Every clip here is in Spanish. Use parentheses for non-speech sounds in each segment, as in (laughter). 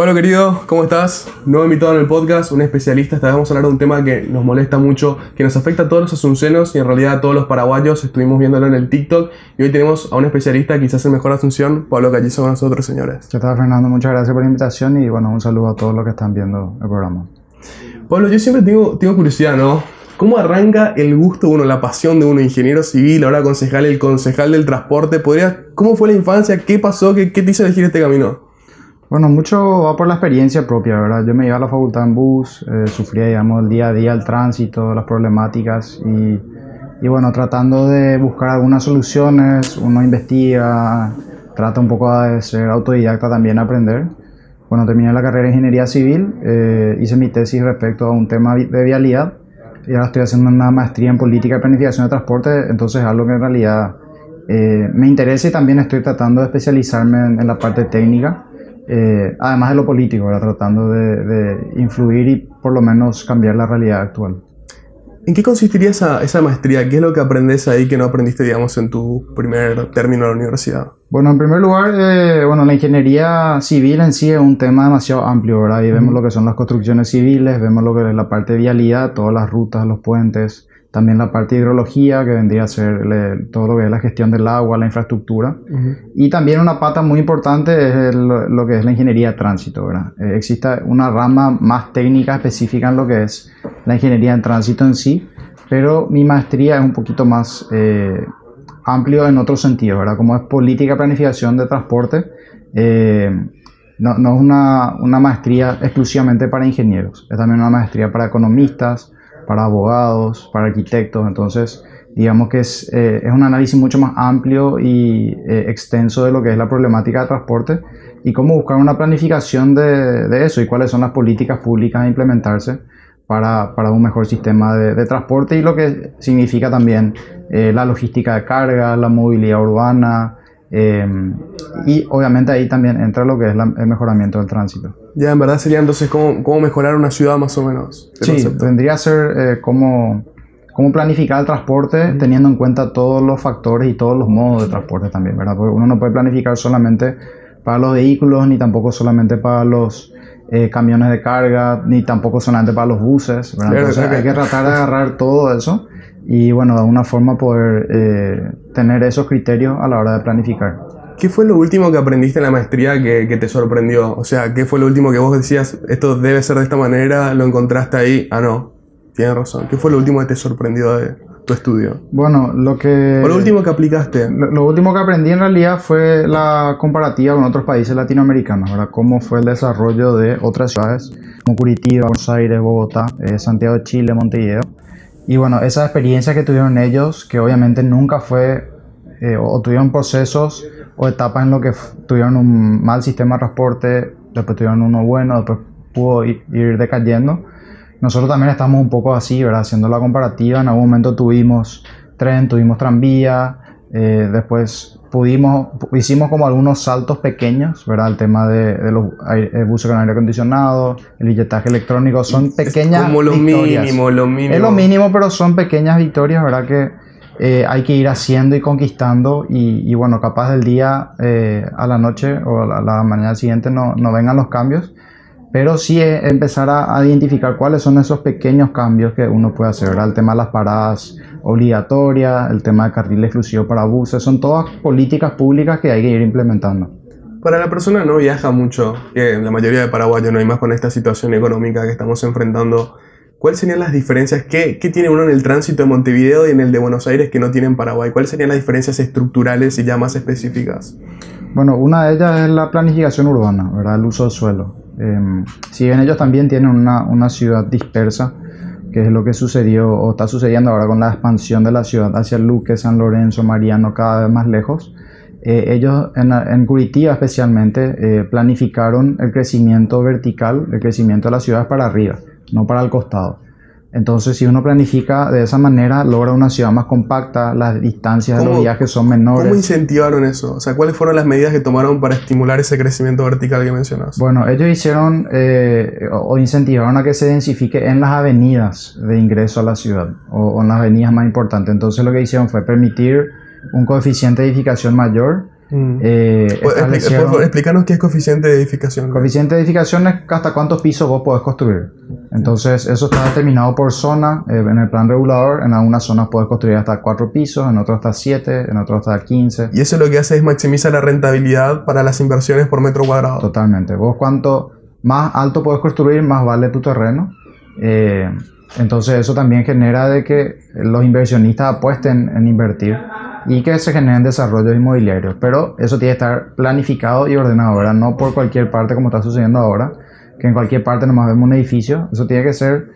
Pablo querido, ¿cómo estás? Nuevo invitado en el podcast, un especialista. Esta vez vamos a hablar de un tema que nos molesta mucho, que nos afecta a todos los asuncenos y en realidad a todos los paraguayos. Estuvimos viéndolo en el TikTok y hoy tenemos a un especialista, quizás el mejor Asunción, Pablo Callizo con nosotros, señores. ¿Qué tal, Fernando? Muchas gracias por la invitación y bueno, un saludo a todos los que están viendo el programa. Pablo, yo siempre tengo, tengo curiosidad, ¿no? ¿Cómo arranca el gusto de uno, la pasión de uno, ingeniero civil, ahora concejal, el concejal del transporte? ¿Podría, ¿Cómo fue la infancia? ¿Qué pasó? ¿Qué, qué te hizo elegir este camino? Bueno, mucho va por la experiencia propia, ¿verdad? Yo me iba a la facultad en bus, eh, sufría, digamos, el día a día, el tránsito, las problemáticas y, y, bueno, tratando de buscar algunas soluciones, uno investiga, trata un poco de ser autodidacta también, aprender. Bueno, terminé la carrera de Ingeniería Civil, eh, hice mi tesis respecto a un tema de vialidad y ahora estoy haciendo una maestría en Política y Planificación de Transporte, entonces algo que en realidad eh, me interesa y también estoy tratando de especializarme en la parte técnica eh, además de lo político, tratando de, influir y por lo menos cambiar la realidad actual. ¿En qué consistiría esa, esa, maestría? ¿Qué es lo que aprendes ahí que no aprendiste, digamos, en tu primer término de la universidad? Bueno, en primer lugar, eh, bueno, la ingeniería civil en sí es un tema demasiado amplio, ¿verdad? Y vemos lo que son las construcciones civiles, vemos lo que es la parte de vialidad, todas las rutas, los puentes, también la parte de hidrología, que vendría a ser todo lo que es la gestión del agua, la infraestructura. Y también una pata muy importante es lo que es la ingeniería de tránsito. ¿verdad? Eh, existe una rama más técnica específica en lo que es la ingeniería de tránsito en sí, pero mi maestría es un poquito más eh, amplio en otro sentido, ¿verdad? como es política planificación de transporte. Eh, no, no, es una, una maestría exclusivamente para ingenieros, es también una maestría para economistas, para abogados, para arquitectos. Entonces, digamos que es, eh, es un análisis mucho más amplio y eh, extenso de lo que es la problemática de transporte y cómo buscar una planificación de, de eso y cuáles son las políticas públicas a implementarse para, para un mejor sistema de, de, transporte y lo que significa también eh, la logística de carga, la movilidad urbana, Em, y obviamente ahí también entra lo que es el mejoramiento del tránsito. Ya, en verdad sería entonces cómo, cómo mejorar una ciudad más o menos. Sí, tendría a ser eh, cómo, cómo, planificar el transporte teniendo en cuenta todos los factores y todos los modos de transporte también, ¿verdad? Porque uno no puede planificar solamente para los vehículos, ni tampoco solamente para los eh, camiones de carga, ni tampoco solamente para los buses, ¿verdad? Entonces hay que tratar de agarrar (laughs) todo eso y bueno, de alguna forma poder eh, tener esos criterios a la hora de planificar. ¿Qué fue lo último que aprendiste en la maestría que, que, te sorprendió? O sea, ¿qué fue lo último que vos decías, esto debe ser de esta manera, lo encontraste ahí? Ah, no, tienes razón. ¿Qué fue lo último que te sorprendió de tu estudio? Bueno, lo que... ¿O lo último que aplicaste? Lo, lo, último que aprendí en realidad fue la comparativa con otros países latinoamericanos, ¿verdad? Cómo fue el desarrollo de otras ciudades como Curitiba, Buenos Aires, Bogotá, eh, Santiago de Chile, Montevideo y bueno, esa experiencia que tuvieron ellos, que obviamente nunca fue, eh, o tuvieron procesos o etapas en lo que tuvieron un mal sistema de transporte, después tuvieron uno bueno, después pudo ir, ir decayendo. Nosotros también estamos un poco así, ¿verdad? Haciendo la comparativa, en algún momento tuvimos tren, tuvimos tranvía, eh, después pudimos, hicimos como algunos saltos pequeños, ¿verdad? El tema de, de los aire, buses con aire acondicionado, el billetaje electrónico, son pequeñas es como lo victorias. mínimo, lo mínimo. Es lo mínimo, pero son pequeñas victorias, ¿verdad? Que eh, hay que ir haciendo y conquistando y, y bueno, capaz del día eh, a la noche o a la, mañana siguiente no, no vengan los cambios, pero sí empezar a, a, identificar cuáles son esos pequeños cambios que uno puede hacer, ¿verdad? El tema de las paradas obligatorias, el tema de carril exclusivo para buses, son todas políticas públicas que hay que ir implementando. Para la persona no viaja mucho, que la mayoría de paraguayos no hay más con esta situación económica que estamos enfrentando, ¿cuáles serían las diferencias? ¿Qué, ¿Qué, tiene uno en el tránsito de Montevideo y en el de Buenos Aires que no tiene en Paraguay? ¿Cuáles serían las diferencias estructurales y ya más específicas? Bueno, una de ellas es la planificación urbana, ¿verdad? el uso del suelo. Eh, si bien ellos también tienen una, una ciudad dispersa, que es lo que sucedió o está sucediendo ahora con la expansión de la ciudad hacia Luque, San Lorenzo, Mariano, cada vez más lejos. Eh, ellos en, en, Curitiba especialmente eh, planificaron el crecimiento vertical, el crecimiento de las ciudades para arriba, no para el costado. Entonces, si uno planifica de esa manera, logra una ciudad más compacta, las distancias de los viajes son menores. ¿Cómo incentivaron eso? O sea, ¿cuáles fueron las medidas que tomaron para estimular ese crecimiento vertical que mencionas? Bueno, ellos hicieron eh, o incentivaron a que se densifique en las avenidas de ingreso a la ciudad o, o en las avenidas más importantes. Entonces, lo que hicieron fue permitir un coeficiente de edificación mayor Mm. Eh, explicarnos qué es coeficiente de edificación. Coeficiente de edificación es hasta cuántos pisos vos podés construir. Entonces, eso está determinado por zona. Eh, en el plan regulador, en algunas zonas puedes construir hasta 4 pisos, en otras hasta 7, en otras hasta 15. Y eso lo que hace es maximizar la rentabilidad para las inversiones por metro cuadrado. Totalmente. Vos cuanto más alto puedes construir, más vale tu terreno. Eh, entonces eso también genera de que los inversionistas apuesten en invertir y que se generen desarrollos inmobiliarios. Pero eso tiene que estar planificado y ordenado, ¿verdad? No por cualquier parte como está sucediendo ahora, que en cualquier parte nomás vemos un edificio. Eso tiene que ser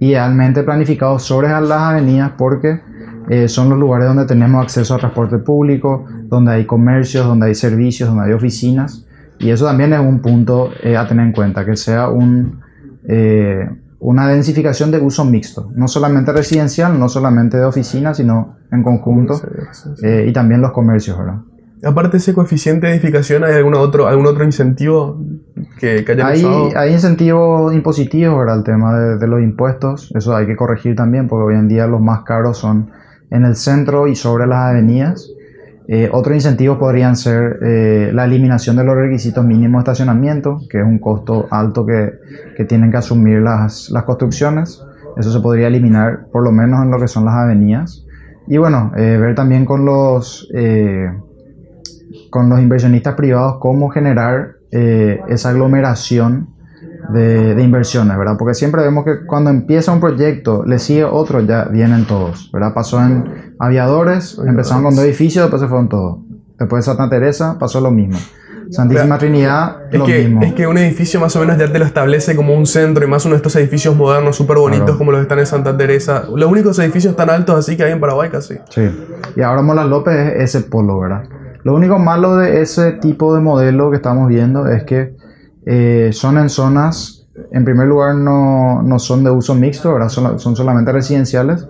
idealmente planificado sobre las avenidas porque eh, son los lugares donde tenemos acceso a transporte público, donde hay comercios, donde hay servicios, donde hay oficinas. Y eso también es un punto eh, a tener en cuenta, que sea un... Eh, una densificación de uso mixto, no solamente residencial, no solamente de oficinas, sino en conjunto, eh, y también los comercios, ¿verdad? Aparte de ese coeficiente de edificación, ¿hay algún otro, algún otro incentivo que, que haya hay, hay incentivos impositivos, ¿verdad? El tema de, de, los impuestos, eso hay que corregir también, porque hoy en día los más caros son en el centro y sobre las avenidas, eh, otros incentivos podrían ser eh, la eliminación de los requisitos mínimos de estacionamiento, que es un costo alto que, que tienen que asumir las, las, construcciones. Eso se podría eliminar por lo menos en lo que son las avenidas. Y bueno, eh, ver también con los, con los inversionistas privados cómo generar esa aglomeración de, inversiones, ¿verdad? Porque siempre vemos que cuando empieza un proyecto, le sigue otro, ya vienen todos, ¿verdad? Pasó en aviadores, empezaron con dos edificios, después se fueron todos. Después de Santa Teresa pasó lo mismo. Santísima Trinidad, es lo que, mismo. Es que un edificio más o menos ya te lo establece como un centro y más uno de estos edificios modernos súper bonitos como los que están en Santa Teresa. Los únicos edificios tan altos así que hay en Paraguay casi. Sí. Y ahora Molas López es ese polo, ¿verdad? Lo único malo de ese tipo de modelo que estamos viendo es que eh, son en zonas, en primer lugar, no, no son de uso mixto, ¿verdad? Son, son, solamente residenciales.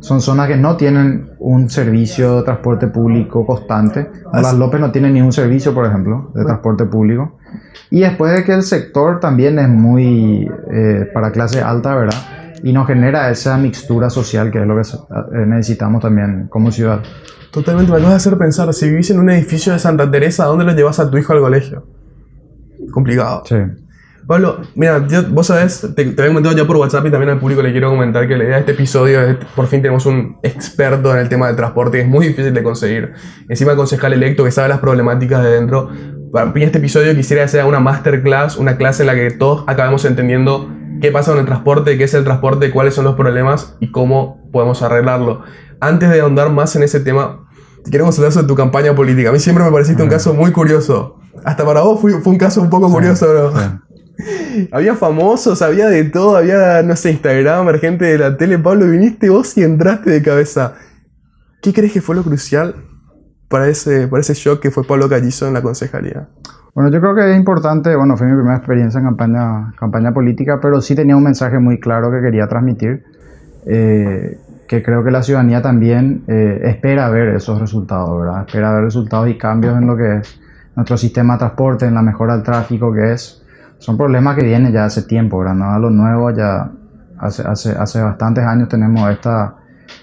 Son zonas que no tienen un servicio de transporte público constante. Las López no tienen ningún servicio, por ejemplo, de transporte público. Y después de que el sector también es muy eh, para clase alta, ¿verdad? Y nos genera esa mixtura social que es lo que eh, necesitamos también como ciudad. Totalmente, me acabas de hacer pensar, si vivís en un edificio de Santa Teresa, ¿a dónde lo llevas a tu hijo al colegio? Complicado. Sí. Pablo, mira, vos sabés, te, te, había comentado ya por WhatsApp y también al público le quiero comentar que la idea de este episodio es, por fin tenemos un experto en el tema del transporte que es muy difícil de conseguir. Encima concejal electo que sabe las problemáticas de dentro. Para mí este episodio quisiera hacer una masterclass, una clase en la que todos acabemos entendiendo qué pasa con el transporte, qué es el transporte, cuáles son los problemas y cómo podemos arreglarlo. Antes de ahondar más en ese tema, quiero consultar sobre tu campaña política. A mí siempre me pareciste un caso muy curioso. Hasta para vos fue, fue un caso un poco curioso, bro. (laughs) Había famosos, había de todo, había, no sé, Instagram, gente de la tele. Pablo, viniste vos y entraste de cabeza. ¿Qué crees que fue lo crucial para ese, para ese shock que fue Pablo Callizo en la concejalía? Bueno, yo creo que es importante, bueno, fue mi primera experiencia en campaña, campaña política, pero sí tenía un mensaje muy claro que quería transmitir, eh, que creo que la ciudadanía también eh, espera ver esos resultados, ¿verdad? Espera ver resultados y cambios en lo que es nuestro sistema de transporte, en la mejora del tráfico, que es, son problemas que vienen ya hace tiempo, ¿verdad? No a lo nuevo, ya hace, hace, hace bastantes años tenemos esta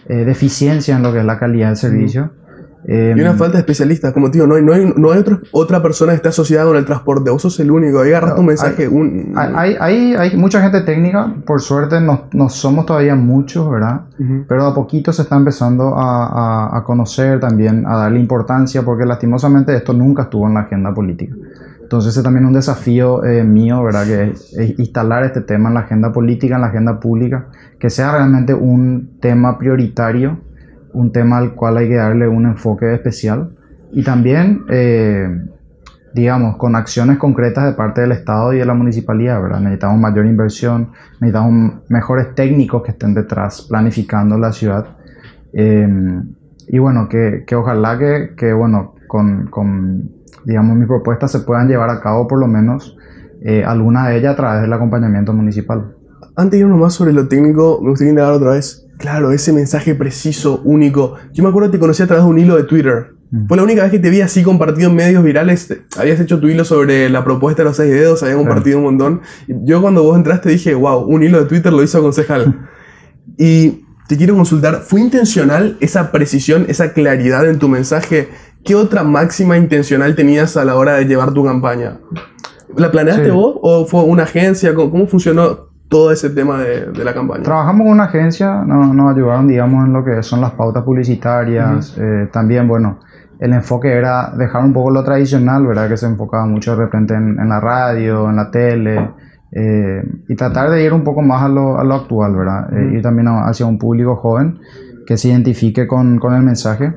eh, deficiencia en lo que es la calidad del servicio. Eh, y una falta de especialistas, como tío, no hay, no hay, no hay otra, otra persona que esté asociada con el transporte, vos sos el único, ahí agarras un mensaje. Hay, un, hay, hay, hay, mucha gente técnica, por suerte no, no somos todavía muchos, ¿verdad? Pero a poquito se está empezando a, a, a, conocer también, a darle importancia, porque lastimosamente esto nunca estuvo en la agenda política. Entonces es también un desafío eh, mío, ¿verdad? Que es, es instalar este tema en la agenda política, en la agenda pública, que sea realmente un tema prioritario un tema al cual hay que darle un enfoque especial y también, eh, digamos, con acciones concretas de parte del Estado y de la municipalidad, ¿verdad? Necesitamos mayor inversión, necesitamos mejores técnicos que estén detrás planificando la ciudad. Eh, y bueno, que, que ojalá que, que bueno, con, con, digamos, mis propuestas se puedan llevar a cabo por lo menos eh, algunas de ellas a través del acompañamiento municipal. Antes de irnos más sobre lo técnico, me gustaría indagar otra vez. Claro, ese mensaje preciso, único. Yo me acuerdo que te conocí a través de un hilo de Twitter. Mm. Fue la única vez que te vi así compartido en medios virales. Habías hecho tu hilo sobre la propuesta de los seis dedos, había compartido un montón. Yo cuando vos entraste dije, wow, un hilo de Twitter lo hizo concejal. (laughs) y te quiero consultar, ¿fue intencional esa precisión, esa claridad en tu mensaje? ¿qué otra máxima intencional tenías a la hora de llevar tu campaña? ¿La planeaste Sí. vos o fue una agencia? ¿Cómo, cómo funcionó todo ese tema de, de la campaña? Trabajamos con una agencia, nos, nos ayudaron, digamos, en lo que son las pautas publicitarias. eh, también, bueno, el enfoque era dejar un poco lo tradicional, ¿verdad? Que se enfocaba mucho de repente en, en la radio, en la tele, eh, y tratar de ir un poco más a lo, a lo actual, ¿verdad? Eh, ir también hacia un público joven que se identifique con, con el mensaje.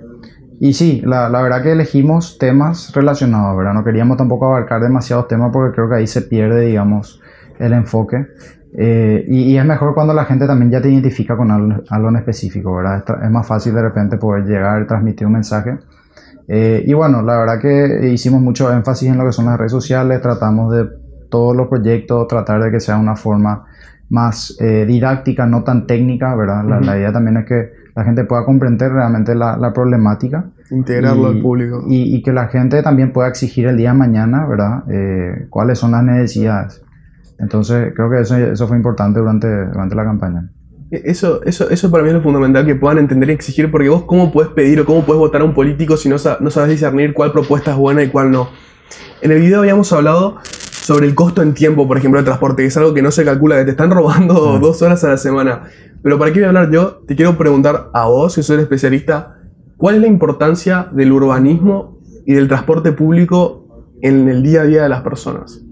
Y sí, la, la verdad que elegimos temas relacionados, ¿verdad? No queríamos tampoco abarcar demasiados temas porque creo que ahí se pierde, digamos, el enfoque. Eh, y, y es mejor cuando la gente también ya te identifica con algo, algo en específico, ¿verdad? Es, más fácil de repente poder llegar, transmitir un mensaje. Eh, y bueno, la verdad que hicimos mucho énfasis en lo que son las redes sociales, tratamos de todos los proyectos, tratar de que sea una forma más eh, didáctica, no tan técnica, ¿verdad? La, Ujú. la idea también es que la gente pueda comprender realmente la, la problemática Integrarlo y- al público. y, y que la gente también pueda exigir el día de mañana, ¿verdad? Eh, cuáles son las necesidades. Entonces, creo que eso, eso fue importante durante, durante la campaña. E, Eso, eso, eso para mí es lo fundamental, que puedan entender y exigir, porque vos cómo puedes pedir o cómo puedes votar a un político si no, no sabes discernir cuál propuesta es buena y cuál no. En el video habíamos hablado sobre el costo en tiempo, por ejemplo, de transporte, que es algo que no se calcula, que te están robando dos horas a la semana. Pero ¿para qué voy a hablar yo? Te quiero preguntar a vos, que sos el especialista, ¿cuál es la importancia del urbanismo y del transporte público en el día a día de las personas?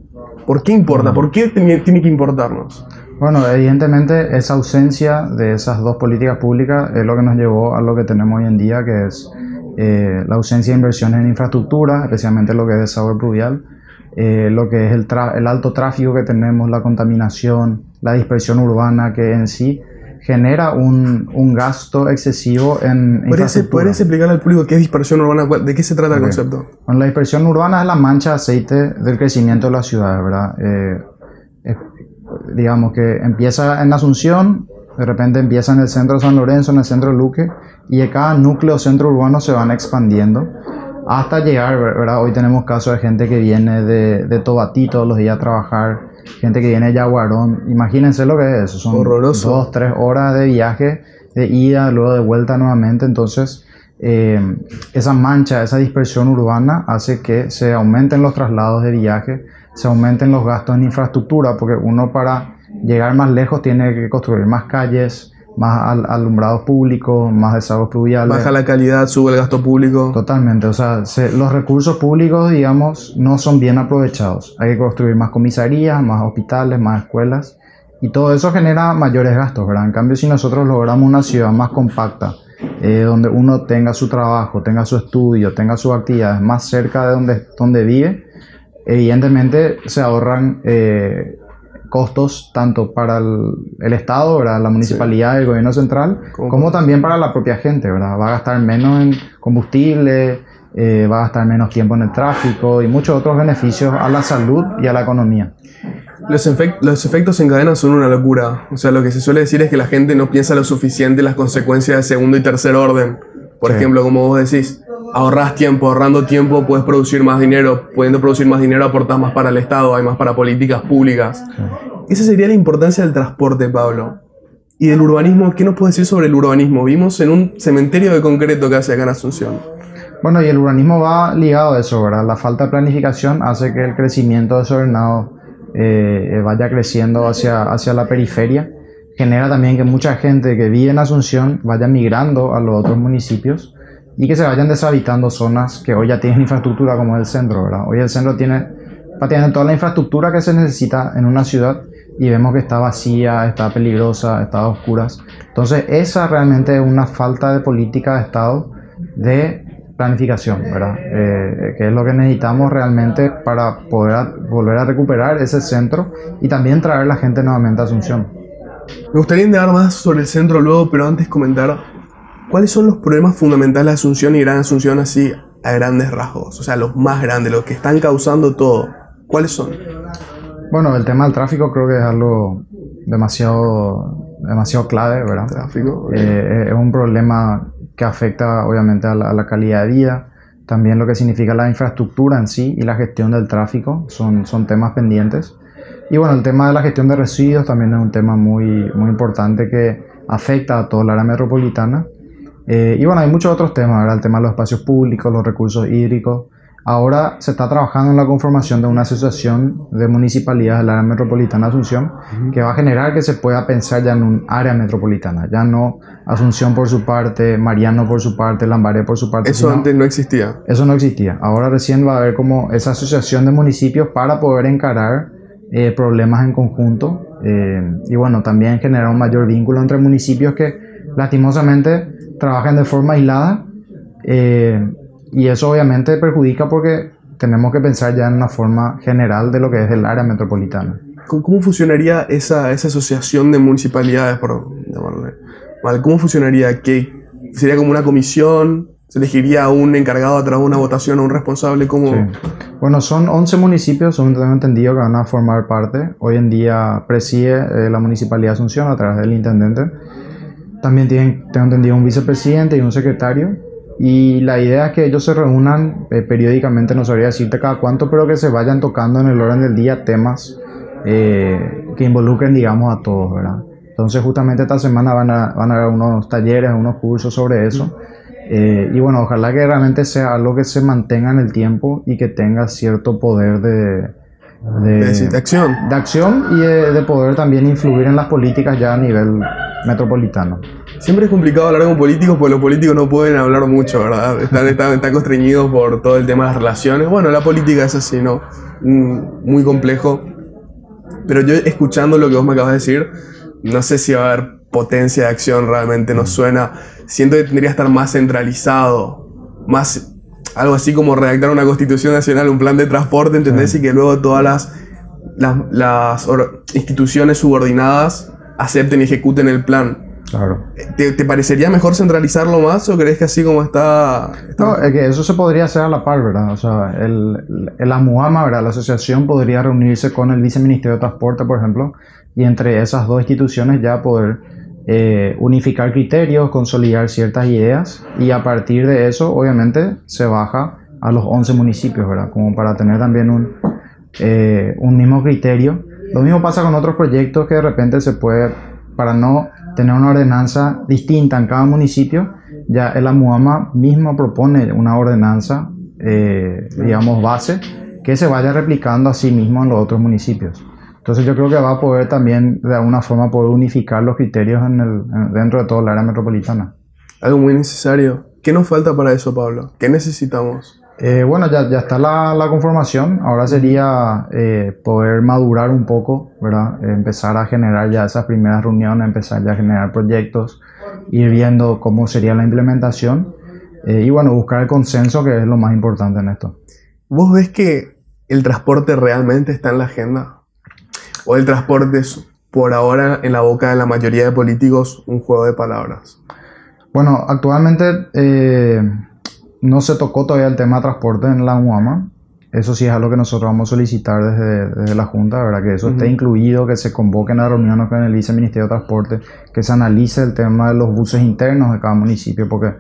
¿Por qué importa? Mm. ¿Por qué tiene que importarnos? Bueno, evidentemente esa ausencia de esas dos políticas públicas es lo que nos llevó a lo que tenemos hoy en día, que es eh, la ausencia de inversiones en infraestructura, especialmente lo que es desagüe pluvial, eh, lo que es el, tra- el alto tráfico que tenemos, la contaminación, la dispersión urbana que en sí genera un, un gasto excesivo en ¿Podrías, podrías explicarle al público qué es dispersión urbana? ¿Cuál- ¿De qué se trata el concepto? Bueno, la dispersión urbana es la mancha de aceite del crecimiento de las ciudades, ¿verdad? Eh, digamos que empieza en Asunción, de repente empieza en el centro de San Lorenzo, en el centro de Luque, y de cada núcleo centro urbano se van expandiendo hasta llegar, ver- ¿verdad? Hoy tenemos casos de gente que viene de, de Tobatí todos los días a trabajar, gente que viene de Yaguarón. Imagínense lo que es eso, son Horroroso. dos, tres horas de viaje, de ida, luego de vuelta nuevamente. Entonces, eh, esa mancha, esa dispersión urbana hace que se aumenten los traslados de viaje, se aumenten los gastos en infraestructura, porque uno para llegar más lejos tiene que construir más calles, más al- alumbrados públicos, más desagües pluviales. Baja la calidad, sube el gasto público. Totalmente, o sea, se- los recursos públicos, digamos, no son bien aprovechados. Hay que construir más comisarías, más hospitales, más escuelas, y todo eso genera mayores gastos, ¿verdad? En cambio, si nosotros logramos una ciudad más compacta, eh, donde uno tenga su trabajo, tenga su estudio, tenga sus actividades más cerca de donde, donde vive, evidentemente se ahorran eh, costos tanto para el, el Estado, ¿verdad? la municipalidad, el gobierno central, Como- como también para la propia gente, ¿verdad? Va a gastar menos en combustible, eh, va a gastar menos tiempo en el tráfico y muchos otros beneficios a la salud y a la economía. Los, efect- los efectos en cadena son una locura. O sea, lo que se suele decir es que la gente no piensa lo suficiente en las consecuencias de segundo y tercer orden. Por Sí. ejemplo, como vos decís, ahorras tiempo, ahorrando tiempo puedes producir más dinero, pudiendo producir más dinero aportas más para el Estado, hay más para políticas públicas. Esa sería la importancia del transporte, Pablo. Y del urbanismo, ¿qué nos puedes decir sobre el urbanismo? Vimos en un cementerio de concreto que hace acá en Asunción. Bueno, y el urbanismo va ligado a eso, ¿verdad? La falta de planificación hace que el crecimiento desordenado eh, vaya creciendo hacia, hacia la periferia. Genera también que mucha gente que vive en Asunción vaya migrando a los otros municipios y que se vayan deshabitando zonas que hoy ya tienen infraestructura como el centro, ¿verdad? Hoy el centro tiene prácticamente toda la infraestructura que se necesita en una ciudad y vemos que está vacía, está peligrosa, está a oscuras. Entonces, esa realmente es una falta de política de Estado de planificación, ¿verdad? Eh, que es lo que necesitamos realmente para poder volver a recuperar ese centro y también traer la gente nuevamente a Asunción. Me gustaría indagar más sobre el centro luego, pero antes comentar cuáles son los problemas fundamentales de Asunción y Gran Asunción así a grandes rasgos, o sea, los más grandes, los que están causando todo. ¿Cuáles son? Bueno, el tema del tráfico creo que es algo demasiado, demasiado clave, ¿verdad? Tráfico. Eh, es un problema que afecta obviamente a la, a la calidad de vida, también lo que significa la infraestructura en sí y la gestión del tráfico son, son temas pendientes. Y bueno, el tema de la gestión de residuos también es un tema muy, muy importante que afecta a toda la área metropolitana. Eh, y bueno, hay muchos otros temas, ¿verdad? El tema de los espacios públicos, los recursos hídricos. Ahora se está trabajando en la conformación de una asociación de municipalidades del área metropolitana de Asunción que va a generar que se pueda pensar ya en un área metropolitana, ya no Asunción por su parte, Mariano por su parte, Lambaré por su parte. Eso antes no existía. Eso no existía. Ahora recién va a haber como esa asociación de municipios para poder encarar eh, problemas en conjunto eh, y bueno, también generar un mayor vínculo entre municipios que lastimosamente trabajan de forma aislada. Eh, y eso obviamente perjudica porque tenemos que pensar ya en una forma general de lo que es el área metropolitana. ¿Cómo funcionaría esa, esa asociación de municipalidades, por llamarle? ¿Cómo funcionaría? ¿Qué, ¿Sería como una comisión? ¿Se elegiría a un encargado a través de una votación o un responsable? ¿Cómo? Bueno, son 11 municipios, según tengo entendido, que van a formar parte. Hoy en día preside eh, la Municipalidad de Asunción a través del intendente. También tienen, tengo entendido, un vicepresidente y un secretario y la idea es que ellos se reúnan eh, periódicamente, no sabría decirte cada cuánto, pero que se vayan tocando en el orden del día temas eh, que involucren, digamos, a todos, ¿verdad? Entonces, justamente esta semana van a, van a haber unos talleres, unos cursos sobre eso. Eh, y bueno, ojalá que realmente sea algo que se mantenga en el tiempo y que tenga cierto poder de, de, acción. De acción y de, poder también influir en las políticas ya a nivel metropolitano. Siempre es complicado hablar con políticos porque los políticos no pueden hablar mucho, ¿verdad? Están, están, están constreñidos por todo el tema de las relaciones. Bueno, la política es así, ¿no? Mm, muy complejo. Pero yo escuchando lo que vos me acabas de decir, no sé si va a haber potencia de acción realmente, nos suena. Siento que tendría que estar más centralizado, más algo así como redactar una constitución nacional, un plan de transporte, ¿entendés? Y que luego todas las, las, instituciones subordinadas acepten y ejecuten el plan. Claro. ¿Te, parecería mejor centralizarlo más o crees que así como está, No, es que eso se podría hacer a la par, ¿verdad? O sea, el, el AMUAMA, ¿verdad? La asociación podría reunirse con el viceministerio de Transporte, por ejemplo, y entre esas dos instituciones ya poder eh, unificar criterios, consolidar ciertas ideas y a partir de eso obviamente se baja a los 11 municipios, ¿verdad? Como para tener también un, eh, un mismo criterio. Lo mismo pasa con otros proyectos que de repente se puede, para no tener una ordenanza distinta en cada municipio, ya el AMUAMA mismo propone una ordenanza, eh, digamos, base, que se vaya replicando a sí mismo en los otros municipios. Entonces yo creo que va a poder también de alguna forma poder unificar los criterios en el, dentro de toda el área metropolitana. Algo muy necesario. ¿Qué nos falta para eso, Pablo? ¿Qué necesitamos? Eh, bueno, ya, ya está la, la, conformación. Ahora sería eh, poder madurar un poco, ¿verdad? empezar a generar ya esas primeras reuniones, empezar ya a generar proyectos, ir viendo cómo sería la implementación eh, y bueno, buscar el consenso que es lo más importante en esto. ¿Vos ves que el transporte realmente está en la agenda? O el transporte es por ahora en la boca de la mayoría de políticos un juego de palabras? Bueno, actualmente eh, no se tocó todavía el tema de transporte en la UAMA. Eso sí es algo que nosotros vamos a solicitar desde, la Junta, ¿verdad? Que eso esté incluido, que se convoquen a reuniones con el viceministerio de Transporte, que se analice el tema de los buses internos de cada municipio, porque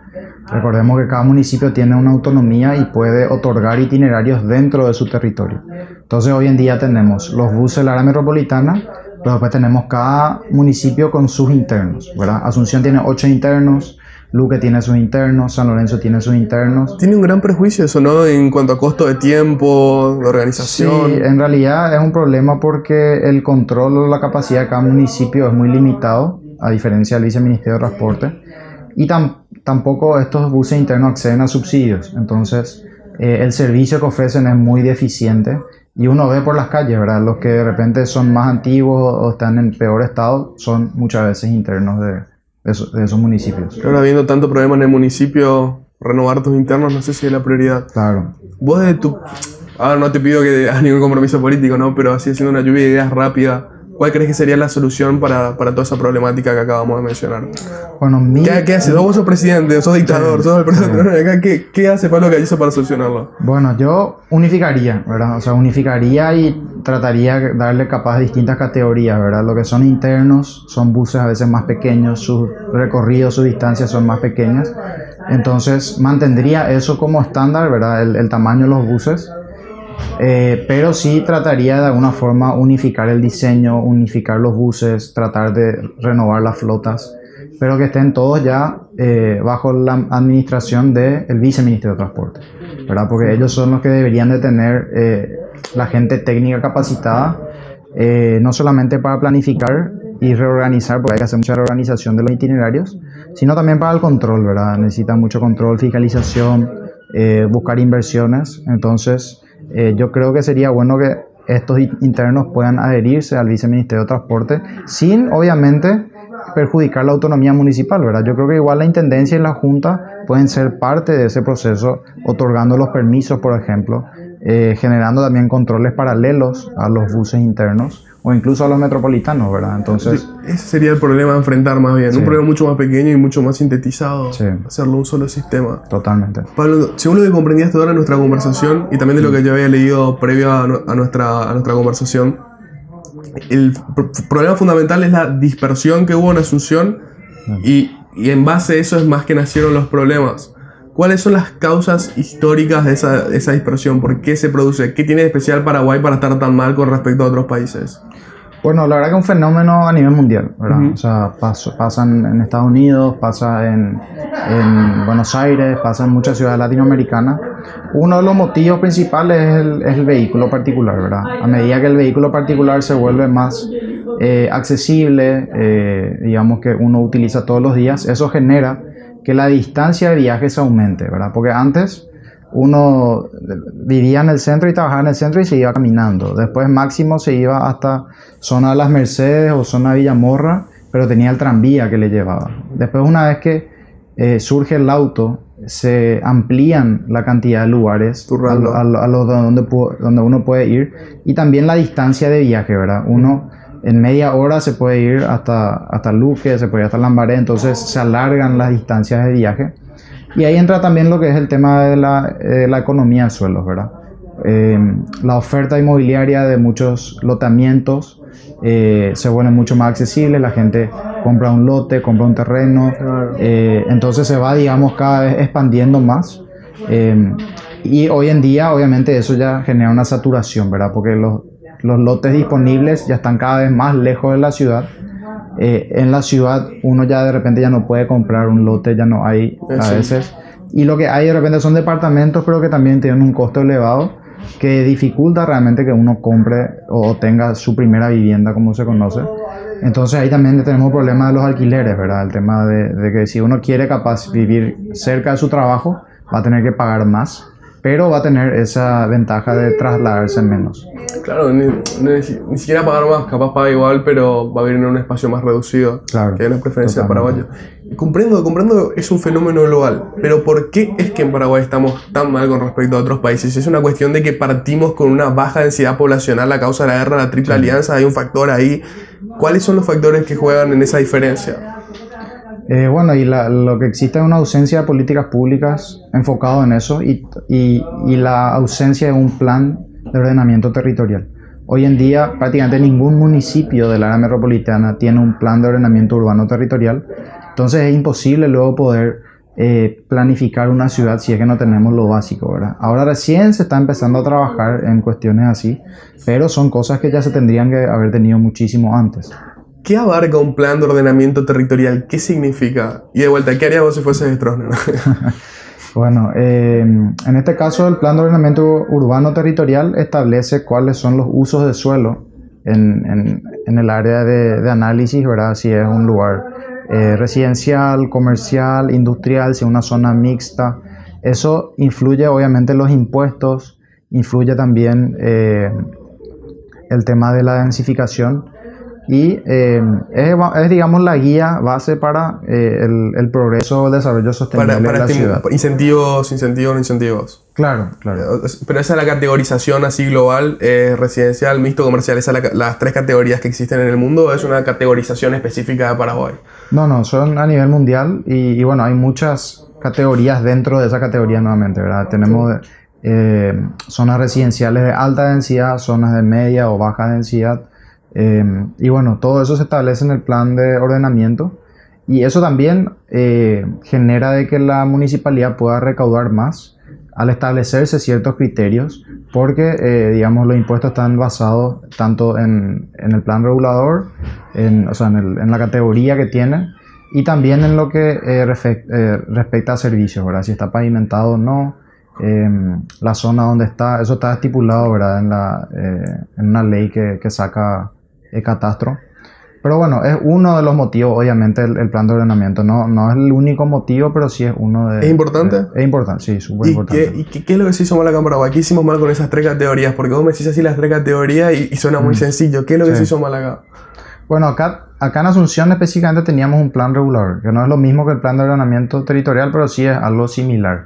recordemos que cada municipio tiene una autonomía y puede otorgar itinerarios dentro de su territorio. Entonces hoy en día tenemos los buses de la área metropolitana, pero después tenemos cada municipio con sus internos, ¿verdad? Asunción tiene ocho internos, Luque tiene sus internos, San Lorenzo tiene sus internos. Tiene un gran prejuicio eso, ¿no? En cuanto a costo de tiempo, de organización. Sí, en realidad es un problema porque el control o la capacidad de cada municipio es muy limitado, a diferencia del viceministerio de Transporte. Y tampoco estos buses internos acceden a subsidios. Entonces, eh, el servicio que ofrecen es muy deficiente. Y uno ve por las calles, ¿verdad? Los que de repente son más antiguos o están en peor estado son muchas veces internos de, de, esos municipios. Ahora, habiendo tanto problema en el municipio, renovar tus internos no sé si es la prioridad. Claro. Vos de tu... Ahora no te pido que hagas ningún compromiso político, ¿no? Pero así haciendo una lluvia de ideas rápida, ¿cuál crees que sería la solución para, para toda esa problemática que acabamos de mencionar? Bueno, ¿Qué, ¿Qué, hace? Vos sos presidente, sos dictador, sos el presidente. ¿Qué, ¿Qué hace Pablo Gallizo para solucionarlo? Bueno, yo unificaría, ¿verdad? O sea, unificaría y trataría de darle capaz distintas categorías, ¿verdad? Lo que son internos son buses a veces más pequeños, sus recorridos, sus distancias son más pequeñas. Entonces, mantendría eso como estándar, ¿verdad? El, el tamaño de los buses. Eh, pero sí trataría de alguna forma unificar el diseño, unificar los buses, tratar de renovar las flotas pero que estén todos ya eh, bajo la administración del viceministro de Transporte, ¿verdad? Porque ellos son los que deberían de tener eh, la gente técnica capacitada, eh, no solamente para planificar y reorganizar, porque hay que hacer mucha reorganización de los itinerarios, sino también para el control, ¿verdad? Necesitan mucho control, fiscalización, buscar inversiones. Entonces, yo creo que sería bueno que estos internos puedan adherirse al viceministerio de Transporte sin, obviamente, perjudicar la autonomía municipal, ¿verdad? Yo creo que igual la Intendencia y la Junta pueden ser parte de ese proceso, otorgando los permisos, por ejemplo, eh, generando también controles paralelos a los buses internos o incluso a los metropolitanos, ¿verdad? Entonces... ese sería el problema a enfrentar más bien, un problema mucho más pequeño y mucho más sintetizado, hacerlo un solo sistema. Totalmente. Pablo, según lo que comprendí hasta ahora en nuestra conversación y también de lo que yo había leído previo a, nuestra, a nuestra conversación, el problema fundamental es la dispersión que hubo en Asunción y, y, en base a eso es más que nacieron los problemas. ¿Cuáles son las causas históricas de esa, esa dispersión? ¿Por qué se produce? ¿Qué tiene de especial Paraguay para estar tan mal con respecto a otros países? Bueno, la verdad que es un fenómeno a nivel mundial, ¿verdad? O sea, pasa, en Estados Unidos, pasa en, en, Buenos Aires, pasa en muchas ciudades latinoamericanas. Uno de los motivos principales es el, es el, vehículo particular, ¿verdad? A medida que el vehículo particular se vuelve más eh, accesible, eh, digamos que uno utiliza todos los días, eso genera que la distancia de viaje se aumente, ¿verdad? Porque antes uno vivía en el centro y trabajaba en el centro y se iba caminando. Después máximo se iba hasta zona de las Mercedes o zona de Villamorra, pero tenía el tranvía que le llevaba. Después una vez que eh, surge el auto, se amplían la cantidad de lugares a, los donde, donde uno puede ir y también la distancia de viaje, ¿verdad? Uno en media hora se puede ir hasta, hasta Luque, se puede ir hasta Lambaré, entonces se alargan las distancias de viaje. Y ahí entra también lo que es el tema de la, eh, la economía de suelos, ¿verdad? Eh, la oferta inmobiliaria de muchos lotamientos eh, se vuelve mucho más accesible, la gente compra un lote, compra un terreno, entonces se va, digamos, cada vez expandiendo más. y hoy en día, obviamente, eso ya genera una saturación, ¿verdad? Porque los, los lotes disponibles ya están cada vez más lejos de la ciudad eh, en la ciudad uno ya de repente ya no puede comprar un lote, ya no hay a veces. Y lo que hay de repente son departamentos, pero que también tienen un costo elevado que dificulta realmente que uno compre o tenga su primera vivienda, como se conoce. Entonces ahí también tenemos el problema de los alquileres, ¿verdad? El tema de, de que si uno quiere capaz vivir cerca de su trabajo, va a tener que pagar más pero va a tener esa ventaja de trasladarse menos. Claro, ni, siquiera pagar más, capaz paga igual, pero va a vivir en un espacio más reducido, claro, que hay una preferencia de Paraguay. Comprendo, comprendo, es un fenómeno global, pero ¿por qué es que en Paraguay estamos tan mal con respecto a otros países? Es una cuestión de que partimos con una baja densidad poblacional a causa de la guerra la Triple Alianza, hay un factor ahí. ¿Cuáles son los factores que juegan en esa diferencia? Eh, bueno, y lo que existe es una ausencia de políticas públicas enfocado en eso y, la ausencia de un plan de ordenamiento territorial. Hoy en día prácticamente ningún municipio del área metropolitana tiene un plan de ordenamiento urbano territorial, entonces es imposible luego poder eh, planificar una ciudad si es que no tenemos lo básico, ¿verdad? Ahora recién se está empezando a trabajar en cuestiones así, pero son cosas que ya se tendrían que haber tenido muchísimo antes. ¿Qué abarca un plan de ordenamiento territorial? ¿Qué significa? Y de vuelta, ¿qué harías vos si fueses Stroessner? (laughs) bueno, eh, en este caso el plan de ordenamiento urbano territorial establece cuáles son los usos de suelo en, el área de, análisis, ¿verdad? Si es un lugar eh, residencial, comercial, industrial, si es una zona mixta. Eso influye obviamente en los impuestos, influye también eh, el tema de la densificación y eh, es, digamos, la guía base para eh, el, el, progreso o el desarrollo sostenible para, de la ciudad. Incentivos, incentivos, incentivos. Claro, claro. Eh, pero esa es la categorización así global, residencial, mixto, comercial, esas son las tres categorías que existen en el mundo, es una categorización específica de Paraguay. No, no, son a nivel mundial y, y bueno, hay muchas categorías dentro de esa categoría nuevamente, ¿verdad? Tenemos zonas residenciales de alta densidad, zonas de media o baja densidad, Em, y bueno, todo eso se establece en el plan de ordenamiento y eso también eh, genera de que la municipalidad pueda recaudar más al establecerse ciertos criterios porque, eh, digamos, los impuestos están basados tanto en, en el plan regulador, en, o sea, en, el, en, la categoría que tiene y también en lo que eh, eh, respecta a servicios, ¿verdad? Si está pavimentado o no, em, la zona donde está, eso está estipulado, ¿verdad? En, la, eh, en una ley que, que saca el catastro. Pero bueno, es uno de los motivos, obviamente, el, el plan de ordenamiento. No, no es el único motivo, pero sí es uno de... ¿Es importante? de- es importante, sí, súper ¿Y, importante. qué, y qué- qué es lo que se hizo mal acá en Paraguay? ¿Qué hicimos mal con esas tres categorías? Porque vos me decís así las tres categorías y, y suena muy Mm. sencillo. ¿Qué es lo que Sí. se hizo mal acá? Bueno, acá, acá en Asunción específicamente teníamos un plan regulador, que no es lo mismo que el plan de ordenamiento territorial, pero sí es algo similar.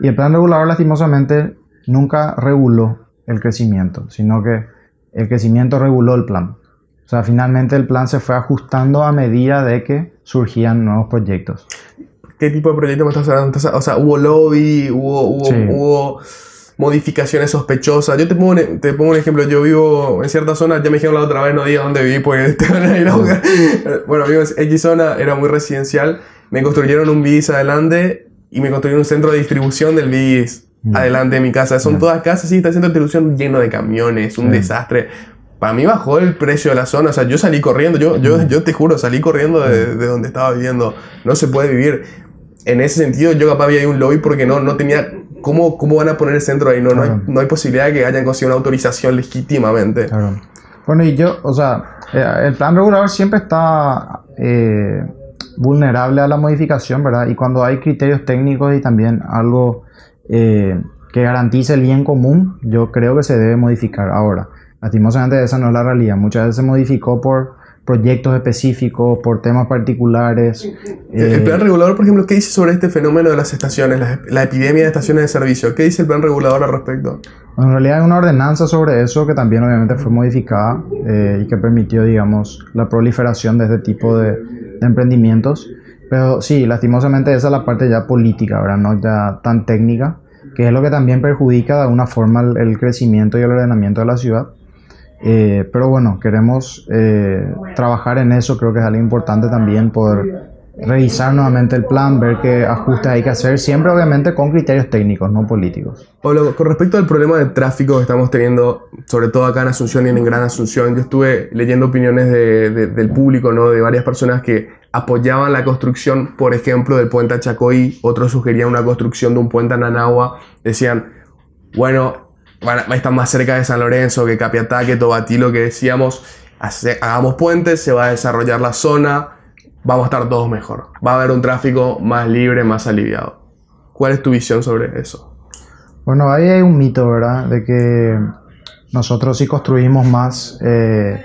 Y el plan regulador lastimosamente nunca reguló el crecimiento, sino que el crecimiento reguló el plan. O sea, finalmente el plan se fue ajustando a medida de que surgían nuevos proyectos. ¿Qué tipo de proyecto me estás hablando? O sea, hubo lobby, hubo, hubo, Sí. hubo modificaciones sospechosas. Yo te pongo, un, te pongo un ejemplo. Yo vivo en cierta zona, ya me dijeron la otra vez, no diga dónde viví, porque (laughs) te van a ir a buscar. Bueno, vivo en X zona, era muy residencial. Me construyeron un BIS adelante y me construyeron un centro de distribución del BIS Mm. adelante de mi casa. Son Mm. todas casas, sí, está el centro de distribución lleno de camiones, un desastre. Para mí bajó el precio de la zona, o sea, yo salí corriendo, yo, yo, yo te juro, salí corriendo de, de donde estaba viviendo. No se puede vivir. En ese sentido, yo capaz había un lobby porque no, no tenía... ¿cómo, ¿Cómo van a poner el centro ahí? No, no, hay, no hay posibilidad de que hayan conseguido una autorización legítimamente. Claro. Bueno, y yo, o sea, eh, el plan regulador siempre está eh, vulnerable a la modificación, ¿verdad? Y cuando hay criterios técnicos y también algo eh, que garantice el bien común, yo creo que se debe modificar. Ahora, lastimosamente esa no es la realidad. Muchas veces se modificó por proyectos específicos, por temas particulares. El- eh, El plan regulador, por ejemplo, ¿qué dice sobre este fenómeno de las estaciones, la, la epidemia de estaciones de servicio? ¿Qué dice el plan regulador al respecto? En realidad hay una ordenanza sobre eso que también obviamente fue modificada eh, y que permitió, digamos, la proliferación de este tipo de, de emprendimientos. Pero sí, lastimosamente esa es la parte ya política, ¿verdad? No ya tan técnica, que es lo que también perjudica de alguna forma el, el crecimiento y el ordenamiento de la ciudad. Eh, pero bueno, queremos eh, trabajar en eso, creo que es algo importante también poder revisar nuevamente el plan, ver qué ajustes hay que hacer, siempre obviamente con criterios técnicos, no políticos. Pablo, con respecto al problema de tráfico que estamos teniendo, sobre todo acá en Asunción y en Gran Asunción, yo estuve leyendo opiniones de- de- del público, ¿no? de varias personas que apoyaban la construcción, por ejemplo, del puente a Chacoí, otros sugerían una construcción de un puente a Nanagua, decían, bueno, van a- están más cerca de San Lorenzo que Capiatá, que Tobatí, lo que decíamos, hace- hagamos puentes, se va a desarrollar la zona, vamos a estar todos mejor, va a haber un tráfico más libre, más aliviado. ¿Cuál es tu visión sobre eso? Bueno, ahí hay un mito, ¿verdad? De que nosotros si construimos más, eh,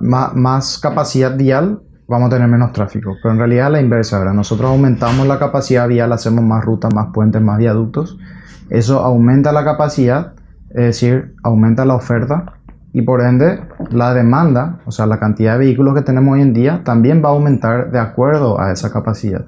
ma- más, capacidad vial, vamos a tener menos tráfico. Pero en realidad la inversa, ¿verdad? Nosotros aumentamos la capacidad vial, hacemos más rutas, más puentes, más viaductos. Eso aumenta la capacidad, es decir, aumenta la oferta y por ende la demanda, o sea, la cantidad de vehículos que tenemos hoy en día, también va a aumentar de acuerdo a esa capacidad.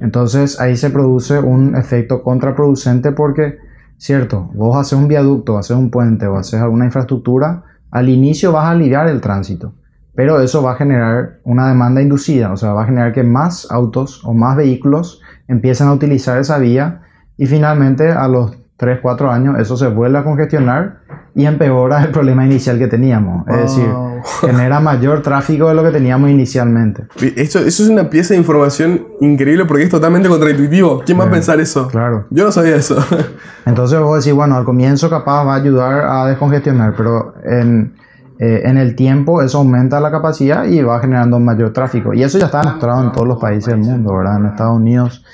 Entonces ahí se produce un efecto contraproducente porque, cierto, vos haces un viaducto, haces un puente o haces alguna infraestructura, al inicio vas a aliviar el tránsito, pero eso va a generar una demanda inducida, o sea, va a generar que más autos o más vehículos empiecen a utilizar esa vía y finalmente a los 3, 4 años eso se vuelve a congestionar y empeora el problema inicial que teníamos, es decir, Wow. genera mayor tráfico de lo que teníamos inicialmente. Eso, eso es una pieza de información increíble porque es totalmente contraintuitivo. ¿Quién va a pensar eso? Claro. Yo no sabía eso. (laughs) Entonces vos decís, bueno, al comienzo capaz va a ayudar a descongestionar, pero en, eh, en el tiempo eso aumenta la capacidad y va generando mayor tráfico. Y eso ya está demostrado en todos los países del mundo, ¿verdad? En Estados Unidos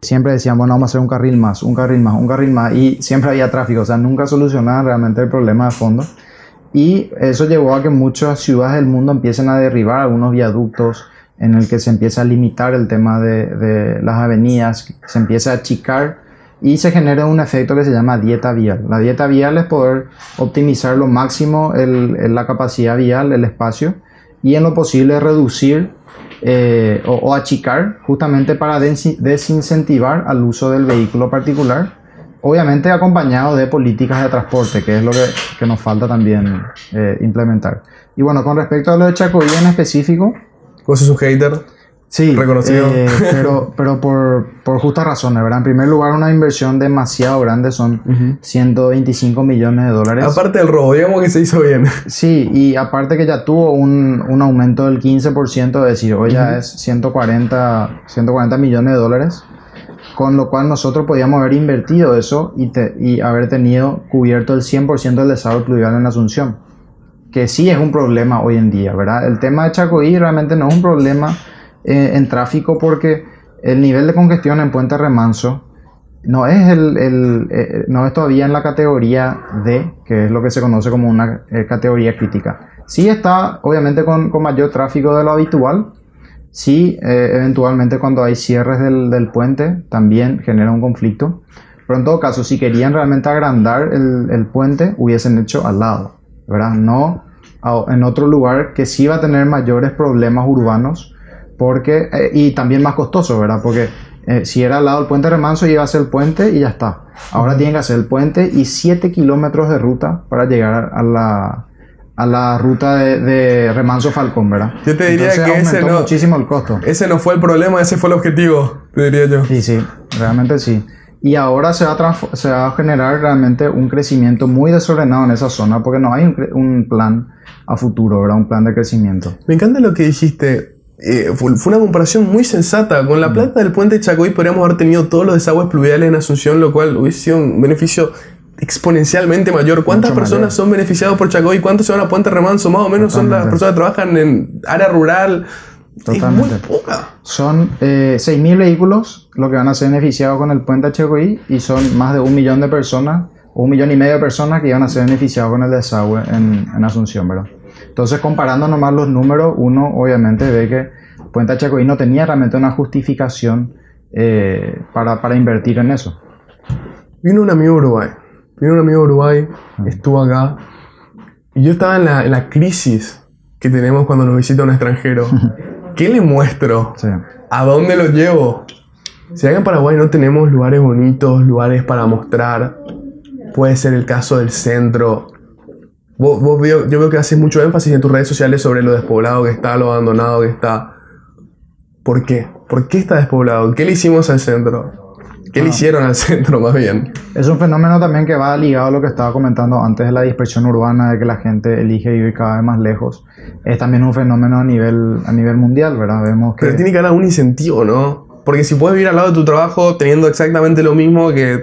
siempre decían, bueno, vamos a hacer un carril más, un carril más, un carril más, y siempre había tráfico, o sea, nunca solucionaban realmente el problema de fondo. Y eso llevó a que muchas ciudades del mundo empiecen a derribar algunos viaductos en el que se empieza a limitar el tema de, las avenidas, se empieza a achicar y se genera un efecto que se llama dieta vial. La dieta vial es poder optimizar lo máximo el- la capacidad vial, el espacio, y en lo posible reducir eh, o, achicar justamente para desincentivar al uso del vehículo particular, obviamente acompañado de políticas de transporte, que es lo que, que nos falta también eh, implementar. Y bueno, con respecto a lo de Chacoí en específico, ¿Vos sos un hater? Sí, reconocido. eh, (laughs) pero, pero por, por justas razones, ¿verdad? En primer lugar, una inversión demasiado grande, son 125 millones de dólares. Aparte del robo, digamos que se hizo bien. Sí, y aparte que ya tuvo un, un aumento del 15%, es decir, hoy ya es 140, 140 millones de dólares, con lo cual nosotros podíamos haber invertido eso y, te- y haber tenido cubierto el 100% del desagüe pluvial en Asunción, que sí es un problema hoy en día, ¿verdad? El tema de Chacoí realmente no es un problema eh, en tráfico porque el nivel de congestión en Puente Remanso no es, el, el, eh, no es todavía en la categoría D, que es lo que se conoce como una eh, categoría crítica. Sí está, obviamente, con, con mayor tráfico de lo habitual. Sí, eh, eventualmente cuando hay cierres del, del puente también genera un conflicto. Pero en todo caso, si querían realmente agrandar el, el puente, hubiesen hecho al lado, ¿verdad? No en otro lugar que sí va a tener mayores problemas urbanos porque eh, y también más costoso, ¿verdad? Porque eh, si era al lado del puente Remanso iba a ser el puente y ya está. Ahora tienen que hacer el puente y 7 kilómetros de ruta para llegar a la, a la ruta de, de Remanso Falcón, ¿verdad? Yo te diría Entonces, que ese no- muchísimo el costo. Ese no fue el problema, ese fue el objetivo, te diría yo. Sí, sí, realmente sí. Y ahora se va, a se va a generar realmente un crecimiento muy desordenado en esa zona porque no hay un, un plan a futuro, ¿verdad? Un plan de crecimiento. Me encanta lo que dijiste. Eh, fue, fue una comparación muy sensata. Con la plata del puente de Chacoí podríamos haber tenido todos los desagües pluviales en Asunción, lo cual hubiese sido un beneficio exponencialmente mayor. ¿Cuántas Mucho personas mayor. son beneficiadas por Chacoí? ¿Cuántos se van a Puente Remanso? Más o menos son las personas que trabajan en área rural. Totalmente. Es muy poca. Son eh, 6.000 vehículos lo que van a ser beneficiados con el puente HCI y son más de un millón de personas un millón y medio de personas que iban a ser beneficiados con el desagüe en, en Asunción, ¿verdad? Entonces, comparando nomás los números, uno obviamente ve que Puente HCI no tenía realmente una justificación eh, para, para invertir en eso. Vino un amigo de Uruguay. Vino un amigo de Uruguay, estuvo acá. Y yo estaba en la, en la crisis que tenemos cuando nos visita un extranjero. (laughs) ¿Qué le muestro? Sí. ¿A dónde lo llevo? Si acá en Paraguay no tenemos lugares bonitos, lugares para mostrar, puede ser el caso del centro. Vos, vos veo- yo veo que haces mucho énfasis en tus redes sociales sobre lo despoblado que está, lo abandonado que está. ¿Por qué? ¿Por qué está despoblado? ¿Qué le hicimos al centro? ¿Qué le hicieron al (laughs) centro más bien? Es un fenómeno también que va ligado a lo que estaba comentando antes de la dispersión urbana, de que la gente elige vivir cada vez más lejos. Es también un fenómeno a nivel, a nivel mundial, ¿verdad? Vemos que... Pero tiene que haber un incentivo, ¿no? Porque si puedes vivir al lado de tu trabajo teniendo exactamente lo mismo que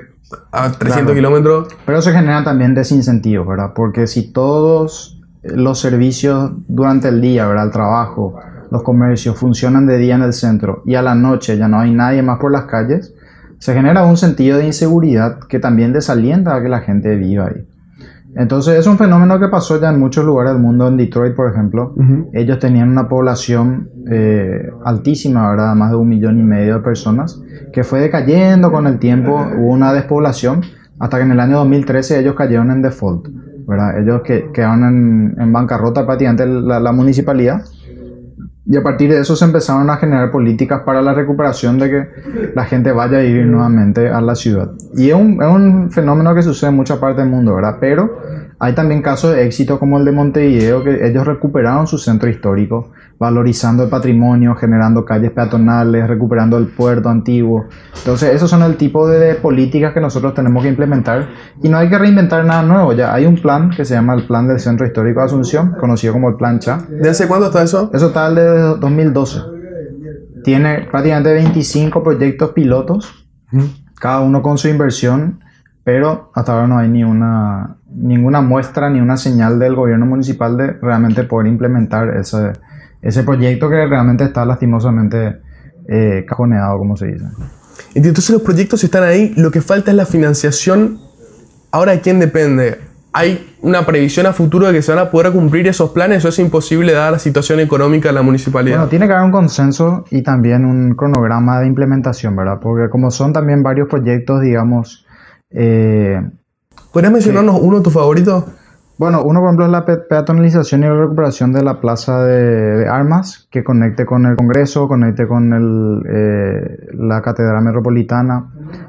a 300 Claro. kilómetros, Pero se generan también desincentivos, ¿verdad? Porque si todos los servicios durante el día, ¿verdad? El trabajo, los comercios funcionan de día en el centro y a la noche ya no hay nadie más por las calles, se genera un sentido de inseguridad que también desalienta a que la gente viva ahí. Entonces es un fenómeno que pasó ya en muchos lugares del mundo, en Detroit por ejemplo. Ellos tenían una población eh, altísima, ¿verdad? Más de un millón y medio de personas, que fue decayendo con el tiempo, hubo una despoblación, hasta que en el año 2013 ellos cayeron en default, ¿verdad? Ellos que, quedaron en, en bancarrota prácticamente la, la municipalidad. Y a partir de eso se empezaron a generar políticas para la recuperación de que la gente vaya a vivir nuevamente a la ciudad. Y es un, es un fenómeno que sucede en mucha parte del mundo, ¿verdad? Pero hay también casos de éxito como el de Montevideo, que ellos recuperaron su centro histórico, valorizando el patrimonio, generando calles peatonales, recuperando el puerto antiguo. Entonces, esos son el tipo de políticas que nosotros tenemos que implementar. Y no hay que reinventar nada nuevo, ya hay un plan que se llama el Plan del Centro Histórico de Asunción, conocido como el Plan CHA. ¿de hace cuánto está eso? Eso está el de 2012. Tiene prácticamente 25 proyectos pilotos, cada uno con su inversión, pero hasta ahora no hay ni una, ninguna muestra ni una señal del gobierno municipal de realmente poder implementar ese, ese proyecto que realmente está lastimosamente eh, cajoneado, como se dice. Entonces los proyectos están ahí, lo que falta es la financiación. Ahora, ¿de quién depende? ¿Hay una previsión a futuro de que se van a poder cumplir esos planes o es imposible dada la situación económica de la municipalidad? Bueno, tiene que haber un consenso y también un cronograma de implementación, ¿verdad? Porque como son también varios proyectos, digamos, eh, ¿Podrías mencionarnos uno de tus favoritos? Bueno, uno por ejemplo es la pe- peatonalización y la recuperación de la plaza de, de armas, que conecte con el Congreso, conecte con el, eh, la Catedral Metropolitana.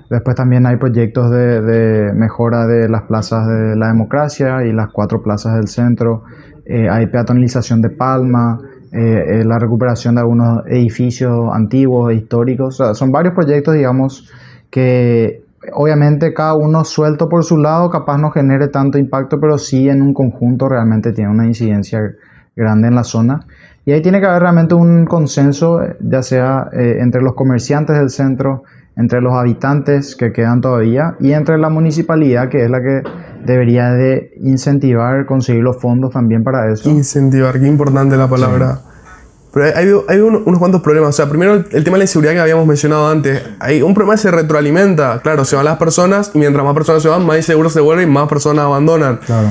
Después también hay proyectos de, de mejora de las plazas de la democracia y las cuatro plazas del centro. Eh, hay peatonalización de Palma, eh, la recuperación de algunos edificios antiguos e históricos. son varios proyectos, digamos, que obviamente cada uno suelto por su lado capaz no genere tanto impacto, pero sí en un conjunto realmente tiene una incidencia grande en la zona. Y ahí tiene que haber realmente un consenso, ya sea eh, entre los comerciantes del centro, entre los habitantes que quedan todavía y entre la municipalidad, que es la que debería de incentivar, conseguir los fondos también para eso. Incentivar, qué importante la palabra. Pero hay, hay unos cuantos problemas. O sea, primero el, tema de la inseguridad que habíamos mencionado antes. Hay un problema que se retroalimenta. Claro, se van las personas y mientras más personas se van, más inseguros se vuelven y más personas abandonan. Claro.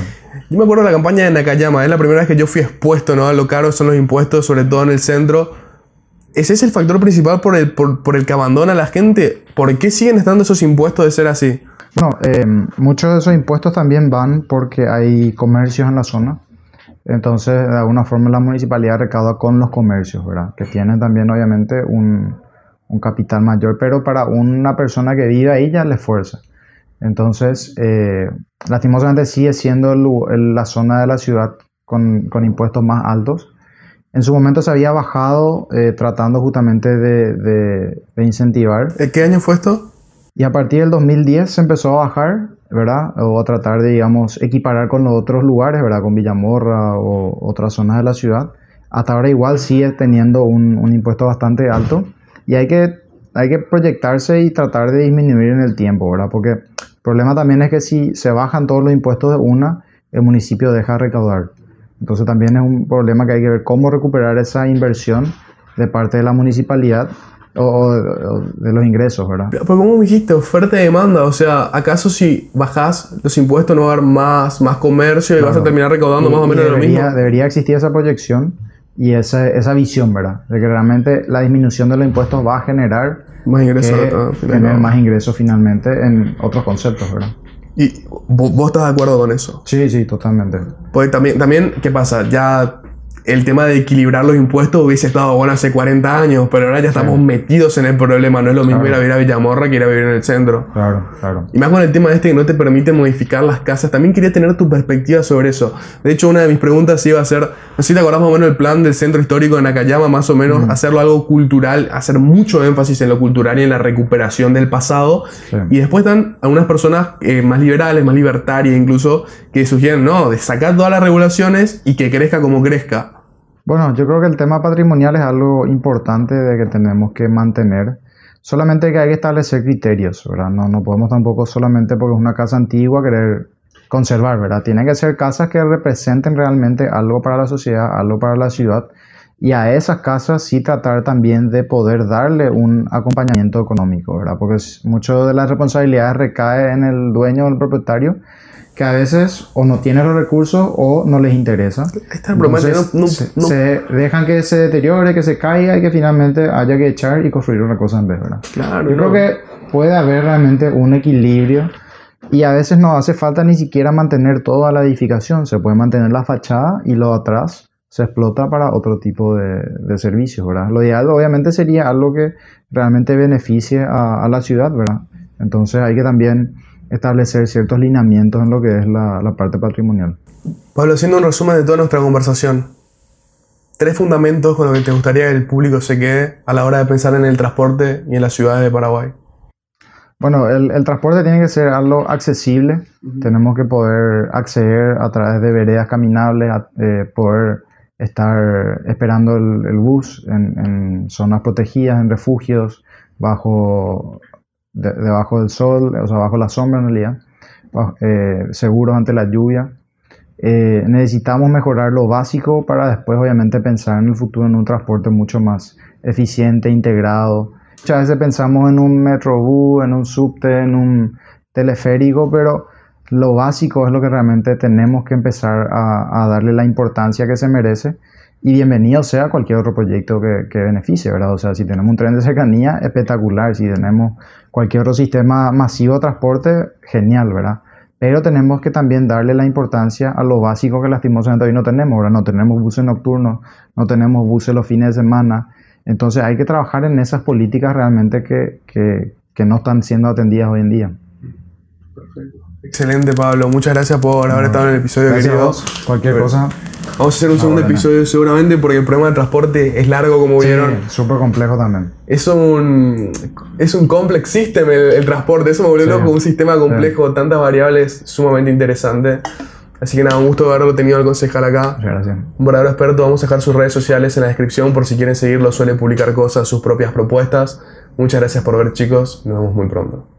Yo me acuerdo de la campaña de Nakayama, es la primera vez que yo fui expuesto ¿no? a lo caro son los impuestos, sobre todo en el centro. ¿Ese es el factor principal por el, por, el que abandona la gente? ¿Por qué siguen estando esos impuestos de ser así? Bueno, eh, muchos de esos impuestos también van porque hay comercios en la zona. Entonces, de alguna forma, la municipalidad recauda con los comercios, ¿verdad? Que tienen también, obviamente, un, un capital mayor, pero para una persona que vive ahí ya le fuerza. Entonces, eh, lastimosamente sigue siendo la zona de la ciudad con, impuestos más altos. En su momento se había bajado eh, tratando justamente de, incentivar. ¿Qué año fue esto? Y a partir del 2010 se empezó a bajar, ¿verdad? O a tratar de, digamos, equiparar con los otros lugares, ¿verdad? Con Villamorra o otras zonas de la ciudad. Hasta ahora igual sigue teniendo un, impuesto bastante alto. Y hay que hay que proyectarse y tratar de disminuir en el tiempo, ¿verdad? Porque el problema también es que si se bajan todos los impuestos de una, el municipio deja de recaudar. Entonces también es un problema que hay que ver cómo recuperar esa inversión de parte de la municipalidad o, de los ingresos, ¿verdad? Pero, como dijiste, oferta y demanda, o sea, ¿acaso si bajas los impuestos no va a haber más, más comercio y vas a terminar recaudando más o menos lo mismo? Debería existir esa proyección y esa, esa visión, ¿verdad? De que realmente la disminución de los impuestos va a generar más ingresos, tener más ingresos finalmente en otros conceptos, ¿verdad? ¿Y vos, estás de acuerdo con eso? Sí, sí, totalmente. Pues también, también, ¿qué pasa? Ya el tema de equilibrar los impuestos hubiese estado bueno hace 40 años, pero ahora ya estamos metidos en el problema. No es lo mismo ir a vivir a Villamorra que ir a vivir en el centro. Claro, claro. Y más con el tema este que no te permite modificar las casas. También quería tener tu perspectiva sobre eso. De hecho, una de mis preguntas iba a ser, no sé si te acordás más o menos el plan del centro histórico de Nakayama, más o menos hacerlo algo cultural, hacer mucho énfasis en lo cultural y en la recuperación del pasado. Y después están algunas personas eh, más liberales, más libertarias incluso, que sugieren, no, de sacar todas las regulaciones y que crezca como crezca. Bueno, yo creo que el tema patrimonial es algo importante de que tenemos que mantener. Solamente que hay que establecer criterios, ¿verdad? No, no podemos tampoco solamente porque es una casa antigua querer conservar, ¿verdad? Tienen que ser casas que representen realmente algo para la sociedad, algo para la ciudad. Y a esas casas sí tratar también de poder darle un acompañamiento económico, ¿verdad? Porque mucho de las responsabilidades recae en el dueño o el propietario que a veces o no tienen los recursos o no les interesa. se, dejan que se deteriore, que se caiga y que finalmente haya que echar y construir una cosa en vez, ¿verdad? Claro, Yo creo que puede haber realmente un equilibrio y a veces no hace falta ni siquiera mantener toda la edificación, se puede mantener la fachada y lo atrás se explota para otro tipo de, de servicios, ¿verdad? Lo ideal obviamente sería algo que realmente beneficie a, a la ciudad, ¿verdad? Entonces hay que también establecer ciertos lineamientos en lo que es la, la parte patrimonial. Pablo, haciendo un resumen de toda nuestra conversación, tres fundamentos con los que te gustaría que el público se quede a la hora de pensar en el transporte y en las ciudades de Paraguay. Bueno, el, el transporte tiene que ser algo accesible. Tenemos que poder acceder a través de veredas caminables, eh, poder estar esperando el, el bus en, en, zonas protegidas, en refugios, bajo debajo del sol, o sea, bajo la sombra en realidad, eh, seguros ante la lluvia. Eh, necesitamos mejorar lo básico para después obviamente pensar en el futuro en un transporte mucho más eficiente, integrado. Muchas veces pensamos en un metrobús, en un subte, en un teleférico, pero lo básico es lo que realmente tenemos que empezar a, darle la importancia que se merece y bienvenido sea cualquier otro proyecto que, beneficie, ¿verdad? O sea, si tenemos un tren de cercanía, espectacular. Si tenemos cualquier otro sistema masivo de transporte, genial, ¿verdad? Pero tenemos que también darle la importancia a lo básico que lastimosamente hoy no tenemos, ¿verdad? No tenemos buses nocturnos, no tenemos buses los fines de semana. Entonces hay que trabajar en esas políticas realmente que, que no están siendo atendidas hoy en día. Excelente, Pablo. Muchas gracias por haber estado en el episodio, gracias querido. Cualquier cosa. Vamos a hacer un segundo buena. episodio seguramente porque el problema del transporte es largo, como vieron. Sí, súper complejo también. Es un, es un complex system el, el transporte, eso me volvió Sí. loco, un sistema complejo, tantas variables, sumamente interesante. Así que nada, un gusto haberlo tenido al concejal acá. Muchas gracias. Un verdadero experto, vamos a dejar sus redes sociales en la descripción por si quieren seguirlo, suele publicar cosas, sus propias propuestas. Muchas gracias por ver chicos, nos vemos muy pronto.